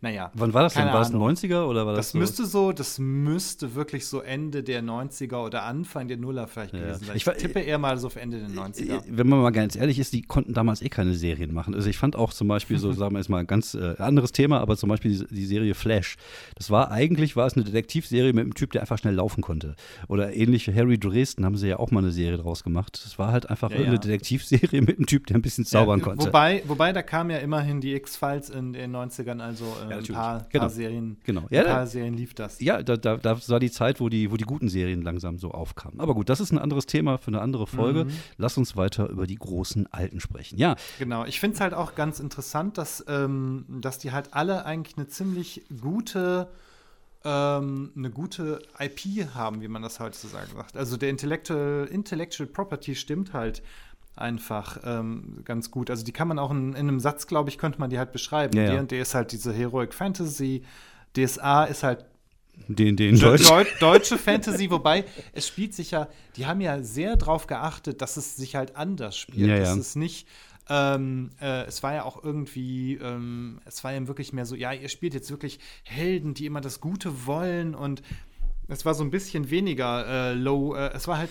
C: naja.
B: Wann war das denn? War das 90er oder war das?
C: Das so? müsste so, das müsste wirklich so Ende der 90er oder Anfang der Nuller vielleicht ja. gewesen sein. Ich, ich tippe eher mal so auf Ende der 90er. Äh,
B: wenn man mal ganz ehrlich ist, die konnten damals eh keine Serien machen. Also ich fand auch zum Beispiel so, *laughs* sagen wir jetzt mal ein ganz äh, anderes Thema, aber zum Beispiel die, die, Serie Flash. Das war eigentlich war es eine Detektivserie mit einem Typ, der einfach schnell laufen konnte. Oder ähnlich Harry Dresden haben sie ja auch mal eine Serie draus gemacht. Das war halt einfach ja, eine Detektivserie *laughs* mit einem Typ, der ein bisschen zaubern konnte.
C: Wobei, wobei da kam ja immerhin die X-Files in den 90ern, also äh, ein paar,
B: genau.
C: paar Serien,
B: genau. ja,
C: ein paar Serien lief das.
B: Ja, da, da, da war die Zeit, wo die, wo die guten Serien langsam so aufkamen. Aber gut, das ist ein anderes Thema für eine andere Folge. Mhm. Lass uns weiter über die großen Alten sprechen. Ja.
C: Genau, ich finde es halt auch ganz interessant, dass, ähm, dass die halt alle eigentlich eine ziemlich gute ähm, eine gute IP haben, wie man das heutzutage sagt. Also der Intellectual, Intellectual Property stimmt halt einfach ähm, ganz gut. Also die kann man auch in, in einem Satz, glaube ich, könnte man die halt beschreiben.
B: Ja,
C: D&D ist halt diese Heroic Fantasy, DSA ist halt
B: den, den
C: Deutsch. Deut deutsche Fantasy, *laughs* wobei es spielt sich ja, die haben ja sehr darauf geachtet, dass es sich halt anders spielt.
B: Ja, ja.
C: es nicht ähm, äh, es war ja auch irgendwie, ähm, es war ja wirklich mehr so, ja, ihr spielt jetzt wirklich Helden, die immer das Gute wollen und es war so ein bisschen weniger äh, low, äh, es war halt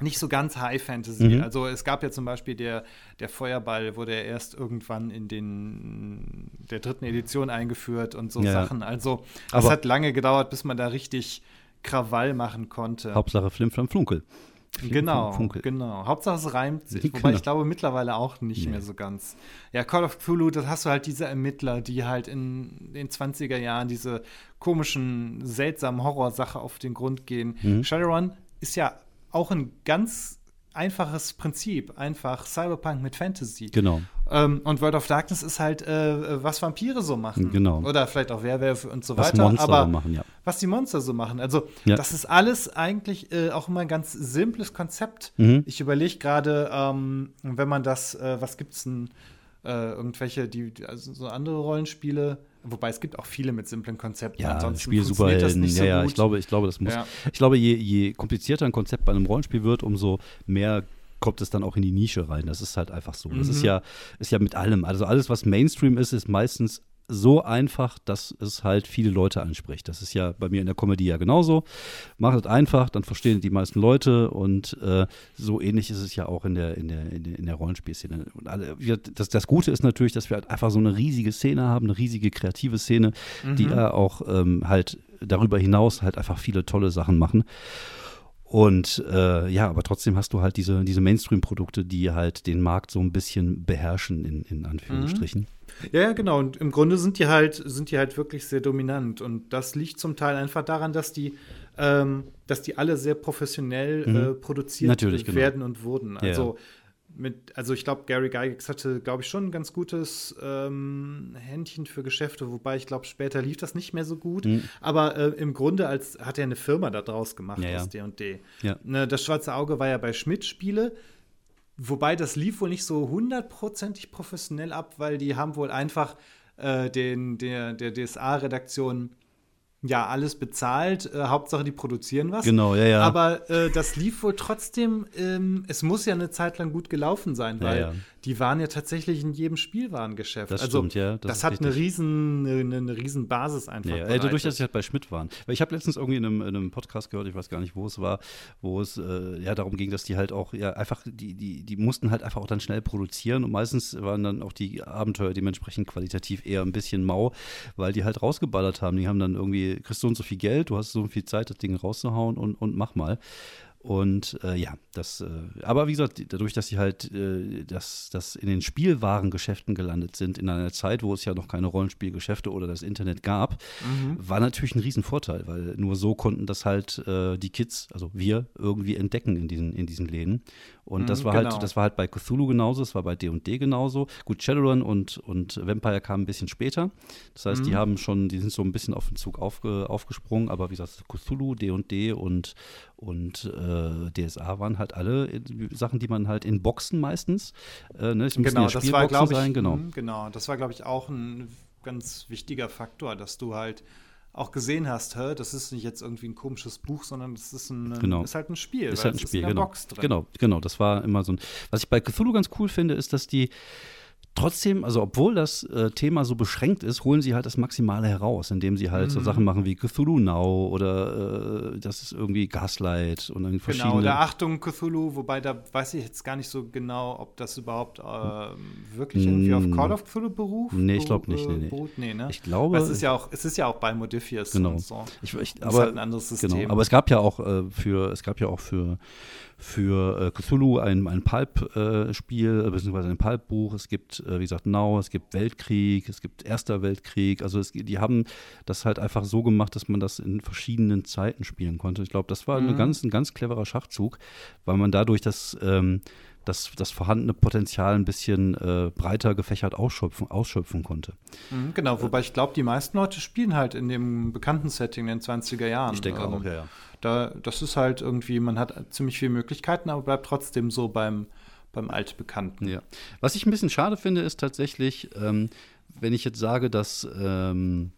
C: nicht so ganz High Fantasy. Mhm. Also es gab ja zum Beispiel der, der Feuerball, wurde ja erst irgendwann in den der dritten Edition eingeführt und so ja. Sachen. Also es hat lange gedauert, bis man da richtig Krawall machen konnte.
B: Hauptsache Flim Flam Flunkel.
C: Flim, genau, Funkel. genau. Hauptsache es reimt sich. *laughs* Genau. Wobei ich glaube mittlerweile auch nicht nee. mehr so ganz. Ja, Call of Cthulhu, das hast du halt diese Ermittler, die halt in den 20er Jahren diese komischen, seltsamen Horrorsache auf den Grund gehen. Mhm. Shadowrun ist ja auch ein ganz einfaches Prinzip, einfach Cyberpunk mit Fantasy.
B: Genau.
C: Ähm, und World of Darkness ist halt, äh, was Vampire so machen.
B: Genau.
C: Oder vielleicht auch Werwölfe und so
B: was
C: weiter.
B: Monster
C: aber
B: so machen, ja.
C: was die Monster so machen. Also, ja. das ist alles eigentlich äh, auch immer ein ganz simples Konzept.
B: Mhm.
C: Ich überlege gerade, ähm, wenn man das, äh, was gibt's denn, äh, irgendwelche, die, also so andere Rollenspiele, Wobei es gibt auch viele mit simplen Konzepten.
B: Ja, Ansonsten Spiel Superhelden. So ja, ja, ich glaube, ich glaube, das muss. Ja. Ich glaube, je, je komplizierter ein Konzept bei einem Rollenspiel wird, umso mehr kommt es dann auch in die Nische rein. Das ist halt einfach so. Das ist mhm. ja, ist ja mit allem. Also alles, was Mainstream ist, ist meistens so einfach, dass es halt viele Leute anspricht. Das ist ja bei mir in der Comedy ja genauso. Macht es einfach, dann verstehen die meisten Leute und äh, so ähnlich ist es ja auch in der, in der, in der, in der Rollenspielszene. Und alle, das, das Gute ist natürlich, dass wir halt einfach so eine riesige Szene haben, eine riesige kreative Szene, mhm. die ja auch ähm, halt darüber hinaus halt einfach viele tolle Sachen machen. Und äh, ja, aber trotzdem hast du halt diese, diese Mainstream-Produkte, die halt den Markt so ein bisschen beherrschen, in, in Anführungsstrichen. Mhm.
C: Ja, ja, genau. Und im Grunde sind die halt, sind die halt wirklich sehr dominant. Und das liegt zum Teil einfach daran, dass die, ähm, dass die alle sehr professionell mhm. äh, produziert
B: Natürlich,
C: genau. werden und wurden. Also ja. Mit, also ich glaube, Gary Gygax hatte, glaube ich, schon ein ganz gutes ähm, Händchen für Geschäfte, wobei ich glaube, später lief das nicht mehr so gut. Mhm. Aber äh, im Grunde als hat er eine Firma da draus gemacht
B: ja,
C: aus D&D.
B: Ja.
C: Ne, das Schwarze Auge war ja bei Schmidt Spiele Wobei das lief wohl nicht so hundertprozentig professionell ab, weil die haben wohl einfach äh, den, der, der DSA-Redaktion ja, alles bezahlt. Äh, Hauptsache, die produzieren was.
B: Genau, ja, ja.
C: Aber äh, das lief wohl trotzdem, ähm, es muss ja eine Zeit lang gut gelaufen sein, weil ja, ja. Die waren ja tatsächlich in jedem Spielwarengeschäft.
B: Das
C: also,
B: stimmt, ja.
C: Das, das hat eine riesen, eine, eine riesen Basis einfach. Ja,
B: ja. dadurch, dass sie halt bei Schmidt waren. Weil ich habe letztens irgendwie in einem, in einem, Podcast gehört, ich weiß gar nicht, wo es war, wo es äh, ja darum ging, dass die halt auch, ja, einfach, die, die, die mussten halt einfach auch dann schnell produzieren und meistens waren dann auch die Abenteuer dementsprechend qualitativ eher ein bisschen mau, weil die halt rausgeballert haben. Die haben dann irgendwie kriegst so und so viel Geld, du hast so viel Zeit, das Ding rauszuhauen und, und mach mal. Und äh, ja, das, äh, aber wie gesagt, dadurch, dass sie halt äh, dass, dass in den Spielwarengeschäften gelandet sind, in einer Zeit, wo es ja noch keine Rollenspielgeschäfte oder das Internet gab, mhm. war natürlich ein Riesenvorteil, weil nur so konnten das halt äh, die Kids, also wir, irgendwie entdecken in diesen, in diesen Läden. Und das mhm, war halt, genau. halt, das war halt bei Cthulhu genauso, das war bei D&D genauso. Gut, Shadowrun und, und Vampire kamen ein bisschen später. Das heißt, mhm. die haben schon, die sind so ein bisschen auf den Zug aufge, aufgesprungen, aber wie gesagt, Cthulhu, D&D und, und äh, DSA waren halt alle Sachen, die man halt in Boxen meistens, äh, ne,
C: genau, ja das war, ich, sein, genau. Mh, genau, das war, glaube ich, auch ein ganz wichtiger Faktor, dass du halt auch gesehen hast, hä, das ist nicht jetzt irgendwie ein komisches Buch, sondern das ist, ein,
B: genau.
C: ist halt ein Spiel.
B: Ist halt ein Spiel, genau.
C: Box drin.
B: Genau, genau, das war immer so ein. Was ich bei Cthulhu ganz cool finde, ist, dass die trotzdem, also obwohl das äh, Thema so beschränkt ist, holen sie halt das Maximale heraus, indem sie halt mhm. so Sachen machen wie Cthulhu Now oder äh, das ist irgendwie Gaslight und dann verschiedene. Genau,
C: oder Achtung Cthulhu, wobei da weiß ich jetzt gar nicht so genau, ob das überhaupt äh, wirklich irgendwie auf Call of Cthulhu beruft.
B: Nee, ich glaube nicht. Nee, nee.
C: Beruht? nee ne?
B: Ich glaube.
C: Weil es ist ja auch, es ist ja auch bei Modifius
B: genau.
C: und so.
B: Ich, ich,
C: aber, ist halt ein anderes
B: genau, System. Genau, aber es gab ja auch äh, für, es gab ja auch für für äh, Cthulhu ein, ein Pulp-Spiel, äh, beziehungsweise ein Pulp-Buch. Es gibt, äh, wie gesagt, Now, es gibt Weltkrieg, es gibt Erster Weltkrieg. Also es, die haben das halt einfach so gemacht, dass man das in verschiedenen Zeiten spielen konnte. Ich glaube, das war mhm. eine ganz, ein ganz cleverer Schachzug, weil man dadurch das ähm, das, das vorhandene Potenzial ein bisschen äh, breiter gefächert ausschöpfen, ausschöpfen konnte.
C: Mhm, genau, wobei ich glaube, die meisten Leute spielen halt in dem bekannten Setting in den 20er Jahren.
B: Ich denke ähm, auch, ja, ja.
C: Da, das ist halt irgendwie, man hat ziemlich viele Möglichkeiten, aber bleibt trotzdem so beim, beim Altbekannten.
B: Ja. Was ich ein bisschen schade finde, ist tatsächlich, ähm, wenn ich jetzt sage, dass ähm,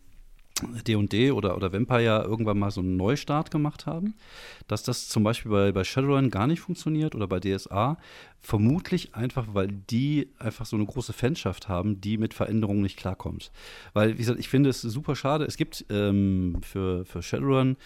B: D&D oder, oder Vampire irgendwann mal so einen Neustart gemacht haben, dass das zum Beispiel bei, bei Shadowrun gar nicht funktioniert oder bei DSA, vermutlich einfach, weil die einfach so eine große Fanschaft haben, die mit Veränderungen nicht klarkommt. Weil, wie gesagt, ich finde es super schade, es gibt ähm, für, für Shadowrun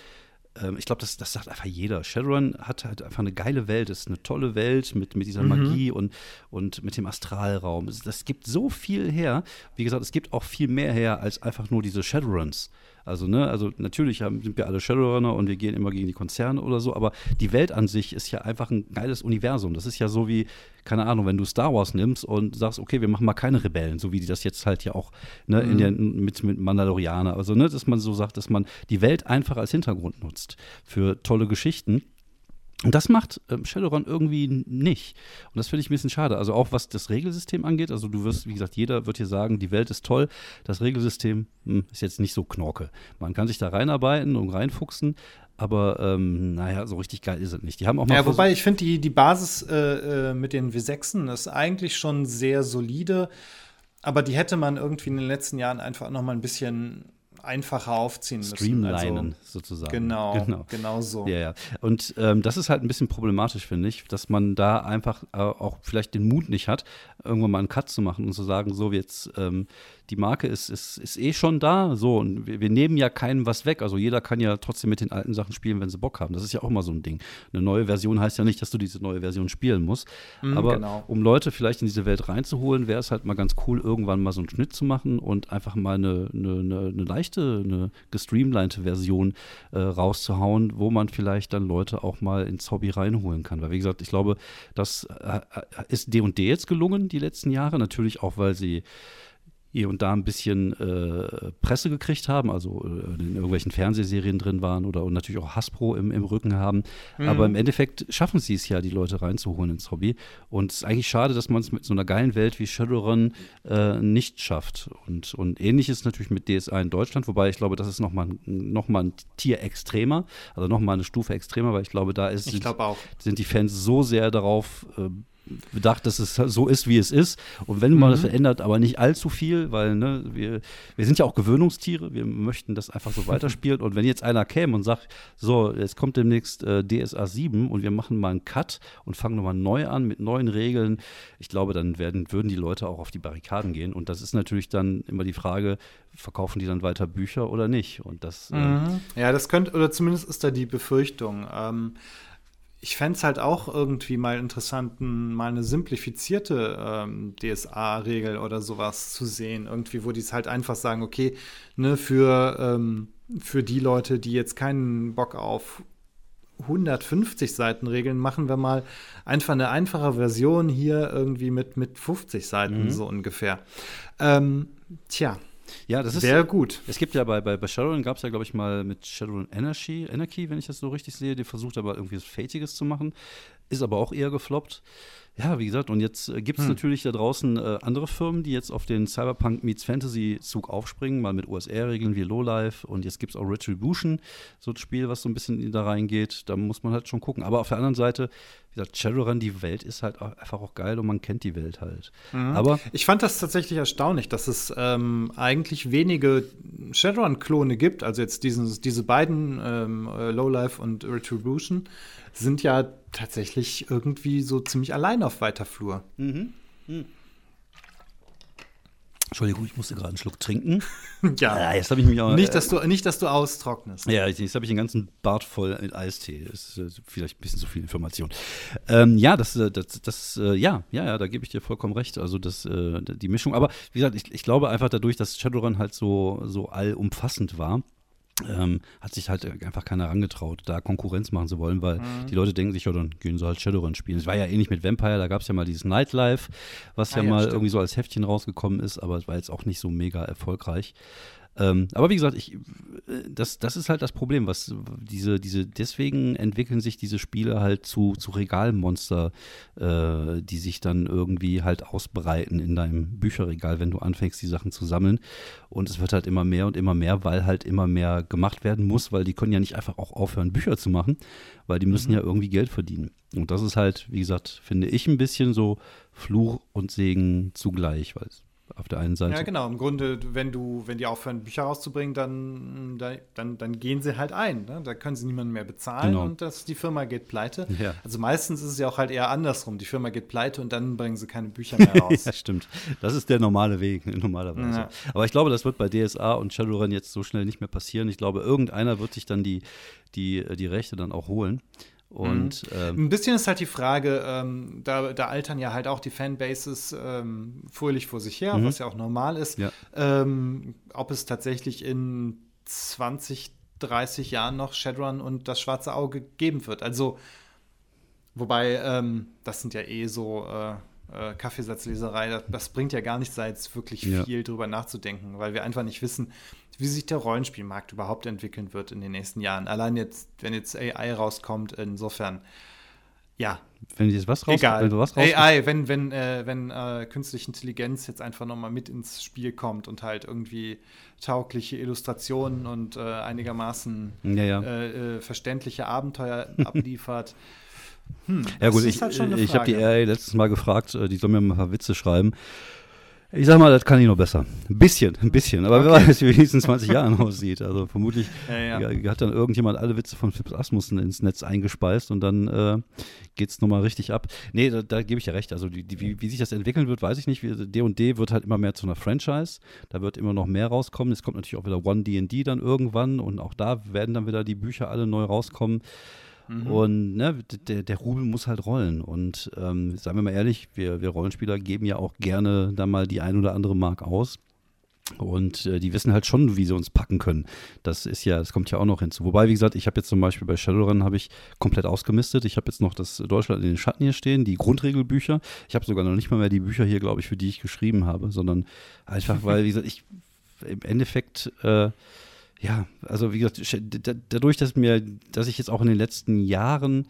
B: ähm, ich glaube, das, das sagt einfach jeder. Shadowrun hat halt einfach eine geile Welt, es ist eine tolle Welt mit, mit dieser mhm. Magie und, und mit dem Astralraum. Das gibt so viel her. Wie gesagt, es gibt auch viel mehr her als einfach nur diese Shadowruns. Also, ne, also natürlich haben, sind wir alle Shadowrunner und wir gehen immer gegen die Konzerne oder so, aber die Welt an sich ist ja einfach ein geiles Universum. Das ist ja so wie, keine Ahnung, wenn du Star Wars nimmst und sagst, okay, wir machen mal keine Rebellen, so wie die das jetzt halt ja auch ne, mhm. in der, mit, mit Mandalorianer. Also, ne, dass man so sagt, dass man die Welt einfach als Hintergrund nutzt für tolle Geschichten. Und das macht ähm, Shadowrun irgendwie nicht. Und das finde ich ein bisschen schade. Also auch was das Regelsystem angeht. Also du wirst, wie gesagt, jeder wird hier sagen, die Welt ist toll. Das Regelsystem hm, ist jetzt nicht so knorke. Man kann sich da reinarbeiten und reinfuchsen. Aber ähm, naja, so richtig geil ist es nicht. Die haben auch mal
C: ja, wobei ich finde, die, die Basis äh, äh, mit den W6en ist eigentlich schon sehr solide. Aber die hätte man irgendwie in den letzten Jahren einfach noch mal ein bisschen einfacher aufziehen
B: müssen. Streamlinen also, sozusagen.
C: Genau, *laughs* genau, genau so.
B: Ja, ja. Und ähm, das ist halt ein bisschen problematisch, finde ich, dass man da einfach äh, auch vielleicht den Mut nicht hat, irgendwann mal einen Cut zu machen und zu sagen, so jetzt ähm, die Marke ist, ist, ist eh schon da. So, und wir, wir, nehmen ja keinem was weg. Also jeder kann ja trotzdem mit den alten Sachen spielen, wenn sie Bock haben. Das ist ja auch mal so ein Ding. Eine neue Version heißt ja nicht, dass du diese neue Version spielen musst. Mhm, Aber genau. um Leute vielleicht in diese Welt reinzuholen, wäre es halt mal ganz cool, irgendwann mal so einen Schnitt zu machen und einfach mal eine, eine, eine, eine leichte, eine gestreamlinete Version äh, rauszuhauen, wo man vielleicht dann Leute auch mal ins Hobby reinholen kann. Weil, wie gesagt, ich glaube, das äh, äh ist D&D jetzt gelungen, die letzten Jahre. Natürlich auch, weil sie hier und da ein bisschen äh, Presse gekriegt haben, also äh, in irgendwelchen Fernsehserien drin waren oder und natürlich auch Hasbro im, im Rücken haben. Mhm. Aber im Endeffekt schaffen sie es ja, die Leute reinzuholen ins Hobby. Und es ist eigentlich schade, dass man es mit so einer geilen Welt wie Shadowrun äh, nicht schafft. Und, und ähnliches natürlich mit DSA in Deutschland, wobei ich glaube, das ist nochmal noch mal ein Tier extremer, also nochmal eine Stufe extremer, weil ich glaube, da ist,
C: sind,
B: sind die Fans so sehr darauf äh, bedacht, dass es so ist, wie es ist. Und wenn man mhm. das verändert, aber nicht allzu viel, weil ne, wir, wir sind ja auch Gewöhnungstiere, wir möchten das einfach so *laughs* weiterspielen. und wenn jetzt einer käme und sagt, so, jetzt kommt demnächst äh, DSA 7 und wir machen mal einen Cut und fangen nochmal neu an mit neuen Regeln, ich glaube, dann werden, würden die Leute auch auf die Barrikaden gehen. Und das ist natürlich dann immer die Frage, verkaufen die dann weiter Bücher oder nicht? Und das.
C: Äh, mhm. Äh, ja, das könnte, oder zumindest ist da die Befürchtung. Ähm, ich fände es halt auch irgendwie mal interessant, mal eine simplifizierte ähm, DSA-Regel oder sowas zu sehen. Irgendwie, wo die es halt einfach sagen, okay, ne, für, ähm, für die Leute, die jetzt keinen Bock auf 150 Seiten Regeln, machen wir mal einfach eine einfache Version hier irgendwie mit, mit 50 Seiten, mhm. so ungefähr. Ähm, tja,
B: ja, das ist
C: sehr gut.
B: Es gibt ja bei, bei, bei Shadowrun gab es ja, glaube ich, mal mit Shadowrun Energy, Energy, wenn ich das so richtig sehe, die versucht aber irgendwie was Fatiges zu machen. Ist aber auch eher gefloppt. Ja, wie gesagt, und jetzt äh, gibt es hm. natürlich da draußen äh, andere Firmen, die jetzt auf den Cyberpunk Meets Fantasy Zug aufspringen, mal mit OSR-Regeln wie Lowlife und jetzt gibt es auch Retribution, so ein Spiel, was so ein bisschen da reingeht. Da muss man halt schon gucken. Aber auf der anderen Seite, wie gesagt, Shadowrun, die Welt ist halt einfach auch geil und man kennt die Welt halt.
C: Mhm. Aber ich fand das tatsächlich erstaunlich, dass es ähm, eigentlich wenige Shadowrun-Klone gibt. Also jetzt diesen, diese beiden, ähm, äh, Lowlife und Retribution, sind ja tatsächlich irgendwie so ziemlich allein auf weiter Flur. Mhm. Mhm.
B: Entschuldigung, ich musste gerade einen Schluck trinken. *laughs*
C: ja. ja
B: jetzt habe ich mich auch.
C: Nicht, dass du, nicht, dass du austrocknest.
B: Ja, jetzt habe ich den ganzen Bart voll mit Eistee. Das ist äh, vielleicht ein bisschen zu viel Information. Ähm, ja, das, äh, das, das, äh, ja, ja, ja, da gebe ich dir vollkommen recht. Also das, die Mischung. Aber wie gesagt, ich, ich glaube einfach dadurch, dass Shadowrun halt so, so allumfassend war, ähm, hat sich halt einfach keiner herangetraut, da Konkurrenz machen zu wollen, weil mhm. die Leute denken sich, ja, dann gehen sie halt Shadowrun spielen. Es war ja ähnlich mit Vampire, da gab es ja mal dieses Nightlife, was ah, ja, ja, mal stimmt. irgendwie so als Heftchen rausgekommen ist, aber es war jetzt auch nicht so mega erfolgreich. Ähm, aber wie gesagt, ich, das, das ist halt das Problem, was diese, diese, deswegen entwickeln sich diese Spiele halt zu, zu Regalmonster, äh, die sich dann irgendwie halt ausbreiten in deinem Bücherregal, wenn du anfängst, die Sachen zu sammeln. Und es wird halt immer mehr und immer mehr, weil halt immer mehr gemacht werden muss, weil die können ja nicht einfach auch aufhören, Bücher zu machen, weil die müssen mhm. ja irgendwie Geld verdienen. Und das ist halt, wie gesagt, finde ich ein bisschen so Fluch und Segen zugleich, weil auf der einen Seite.
C: Ja, genau. Im Grunde, wenn du, wenn die aufhören, Bücher rauszubringen, dann, dann, dann gehen sie halt ein. Ne? Da können sie niemanden mehr bezahlen genau. und das, die Firma geht pleite. Ja. Also meistens ist es ja auch halt eher andersrum. Die Firma geht pleite und dann bringen sie keine Bücher *laughs* mehr raus.
B: ja, stimmt. Das ist der normale Weg, normalerweise. Ja. Aber ich glaube, das wird bei DSA und Shadowrun jetzt so schnell nicht mehr passieren. Ich glaube, irgendeiner wird sich dann die, die, die Rechte dann auch holen. Und,
C: mhm. ähm, Ein bisschen ist halt die Frage, ähm, da, da, altern ja halt auch die Fanbases ähm, fröhlich vor sich her, mhm. was ja auch normal ist. Ja. Ähm, ob es tatsächlich in 20, 30 Jahren noch Shadowrun und das schwarze Auge geben wird. Also, wobei, ähm, das sind ja eh so äh, äh, Kaffeesatzleserei, das, das, bringt ja gar nichts, da jetzt wirklich ja. viel drüber nachzudenken, weil wir einfach nicht wissen, wie sich der Rollenspielmarkt überhaupt entwickeln wird in den nächsten Jahren. Allein jetzt, wenn jetzt AI rauskommt, insofern, ja.
B: Wenn jetzt was rauskommt,
C: Egal. wenn du was rauskommt. AI, wenn, wenn, äh, wenn äh, künstliche Intelligenz jetzt einfach nochmal mit ins Spiel kommt und halt irgendwie taugliche Illustrationen und äh, einigermaßen ja, ja. Äh, äh, verständliche Abenteuer *laughs* abliefert.
B: Hm, ja gut, ich, halt ich habe die AI letztes Mal gefragt, äh, die soll mir mal ein paar Witze schreiben. Ich sag mal, das kann ich noch besser. Ein bisschen, ein bisschen. Aber okay. wer weiß, wie es in nächsten 20 Jahren aussieht. Also vermutlich ja, ja. hat dann irgendjemand alle Witze von Phipps Asmussen ins Netz eingespeist und dann äh, geht es nochmal richtig ab. Nee, da, da gebe ich ja recht. Also die, die, wie, wie, sich das entwickeln wird, weiß ich nicht. D&D wird halt immer mehr zu einer Franchise. Da wird immer noch mehr rauskommen. Es kommt natürlich auch wieder One D&D dann irgendwann und auch da werden dann wieder die Bücher alle neu rauskommen. Mhm. Und ne, der, der Rubel muss halt rollen. Und ähm, sagen wir mal ehrlich, wir, wir Rollenspieler geben ja auch gerne da mal die ein oder andere Mark aus. Und äh, die wissen halt schon, wie sie uns packen können. Das ist ja, das kommt ja auch noch hinzu. Wobei, wie gesagt, ich habe jetzt zum Beispiel bei Shadowrun habe ich komplett ausgemistet. Ich habe jetzt noch das Deutschland in den Schatten hier stehen, die Grundregelbücher. Ich habe sogar noch nicht mal mehr die Bücher hier, glaube ich, für die ich geschrieben habe, sondern einfach, weil, wie gesagt, ich im Endeffekt äh, ja, also wie gesagt, dadurch, dass mir, dass ich jetzt auch in den letzten Jahren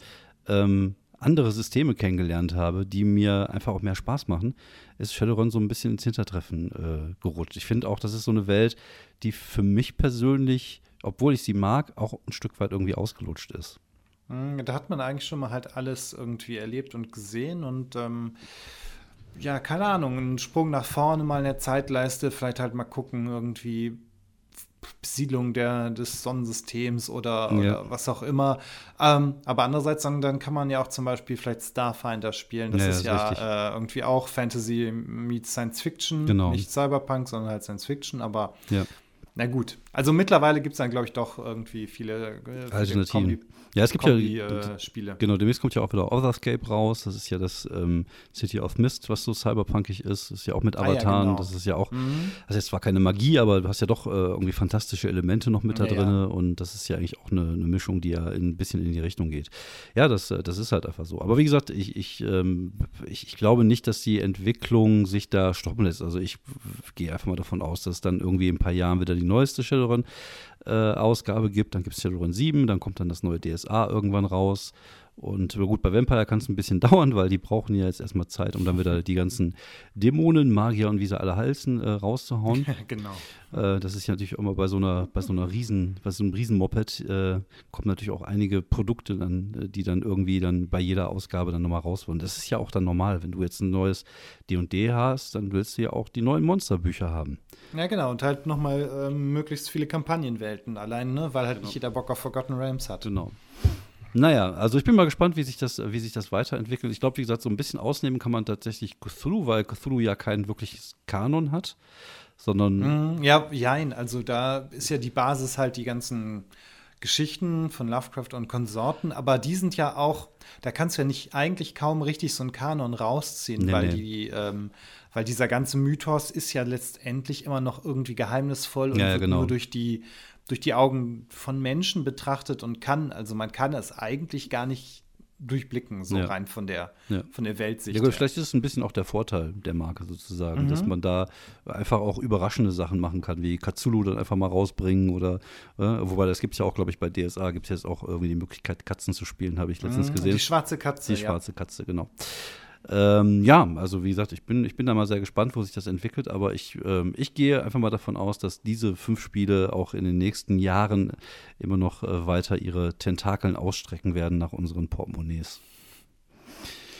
B: ähm, andere Systeme kennengelernt habe, die mir einfach auch mehr Spaß machen, ist Shadowrun so ein bisschen ins Hintertreffen äh, gerutscht. Ich finde auch, das ist so eine Welt, die für mich persönlich, obwohl ich sie mag, auch ein Stück weit irgendwie ausgelutscht ist.
C: Hm, da hat man eigentlich schon mal halt alles irgendwie erlebt und gesehen und ähm, ja, keine Ahnung, ein Sprung nach vorne mal in der Zeitleiste, vielleicht halt mal gucken, irgendwie Besiedlung der, des Sonnensystems oder, ja. oder was auch immer. Ähm, aber andererseits dann, dann kann man ja auch zum Beispiel vielleicht Starfinder spielen. Das ja, ist ja äh, irgendwie auch Fantasy meets Science Fiction. Genau. Nicht Cyberpunk, sondern halt Science Fiction. Aber ja. na gut. Also mittlerweile gibt es dann, glaube ich, doch irgendwie viele, äh,
B: Alternativen. Ja, es gibt Kombi, ja äh, Spiele. Genau, demnächst kommt ja auch wieder Otherscape raus. Das ist ja das ähm, City of Mist, was so cyberpunkig ist. Das ist ja auch mit Avataren. Ah, ja, genau. Das ist ja auch, mhm. das ist zwar keine Magie, aber du hast ja doch äh, irgendwie fantastische Elemente noch mit da drin. Ja. Und das ist ja eigentlich auch eine, eine, Mischung, die ja ein bisschen in die Richtung geht. Ja, das, äh, das ist halt einfach so. Aber wie gesagt, ich, ich, ähm, ich, ich glaube nicht, dass die Entwicklung sich da stoppen lässt. Also ich gehe einfach mal davon aus, dass dann irgendwie in ein paar Jahren wieder die neueste Shadowrun äh, Ausgabe gibt. Dann gibt es Shadowrun 7, dann kommt dann das neue DSA irgendwann raus. Und gut, bei Vampire kann es ein bisschen *laughs* dauern, weil die brauchen ja jetzt erstmal Zeit, um dann wieder die ganzen Dämonen, Magier und wie sie alle heißen, äh, rauszuhauen. *laughs*
C: genau.
B: Äh, das ist ja natürlich auch immer bei so einer, bei so einer Riesen, bei so einem Riesenmoped äh, kommen natürlich auch einige Produkte dann, äh, die dann irgendwie dann bei jeder Ausgabe dann nochmal raus wollen. Das ist ja auch dann normal. Wenn du jetzt ein neues D&D hast, dann willst du ja auch die neuen Monsterbücher haben.
C: Ja, genau. Und halt nochmal ähm, möglichst viele Kampagnenwelten allein, ne? weil halt genau. nicht jeder Bock auf Forgotten Realms hat.
B: Genau. Naja, also ich bin mal gespannt, wie sich das, wie sich das weiterentwickelt. Ich glaube, wie gesagt, so ein bisschen ausnehmen kann man tatsächlich Cthulhu, weil Cthulhu ja kein wirkliches Kanon hat, sondern.
C: Mm, ja, jein. Also da ist ja die Basis halt die ganzen Geschichten von Lovecraft und Konsorten, aber die sind ja auch, da kannst du ja nicht eigentlich kaum richtig so einen Kanon rausziehen, nee, weil nee. die, ähm, weil dieser ganze Mythos ist ja letztendlich immer noch irgendwie geheimnisvoll und
B: ja, ja, genau.
C: nur durch die durch die Augen von Menschen betrachtet und kann, also man kann es eigentlich gar nicht durchblicken, so ja. rein von der, ja. von der Weltsicht.
B: Ja, gut, vielleicht ist es ein bisschen auch der Vorteil der Marke sozusagen, mhm. dass man da einfach auch überraschende Sachen machen kann, wie Katsulu dann einfach mal rausbringen oder, äh, wobei das gibt es ja auch, glaube ich, bei DSA gibt es jetzt auch irgendwie die Möglichkeit, Katzen zu spielen, habe ich letztens mhm. gesehen. Die
C: schwarze Katze.
B: Die schwarze Katze, genau. Ähm, ja, also wie gesagt, ich bin, ich bin da mal sehr gespannt, wo sich das entwickelt, aber ich, ähm, ich gehe einfach mal davon aus, dass diese fünf Spiele auch in den nächsten Jahren immer noch äh, weiter ihre Tentakeln ausstrecken werden nach unseren Portemonnaies.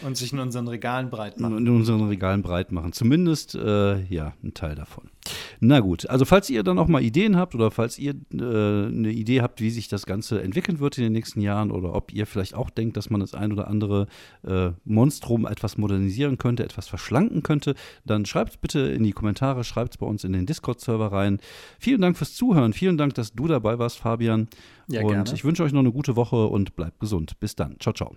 C: Und sich in unseren Regalen breit machen.
B: In unseren Regalen breit machen. Zumindest, äh, ja, ein Teil davon. Na gut, also falls ihr dann auch mal Ideen habt oder falls ihr äh, eine Idee habt, wie sich das Ganze entwickeln wird in den nächsten Jahren oder ob ihr vielleicht auch denkt, dass man das ein oder andere äh, Monstrum etwas modernisieren könnte, etwas verschlanken könnte, dann schreibt es bitte in die Kommentare, schreibt es bei uns in den Discord-Server rein. Vielen Dank fürs Zuhören, vielen Dank, dass du dabei warst, Fabian. Ja, und gerne. ich wünsche euch noch eine gute Woche und bleibt gesund. Bis dann. Ciao, ciao.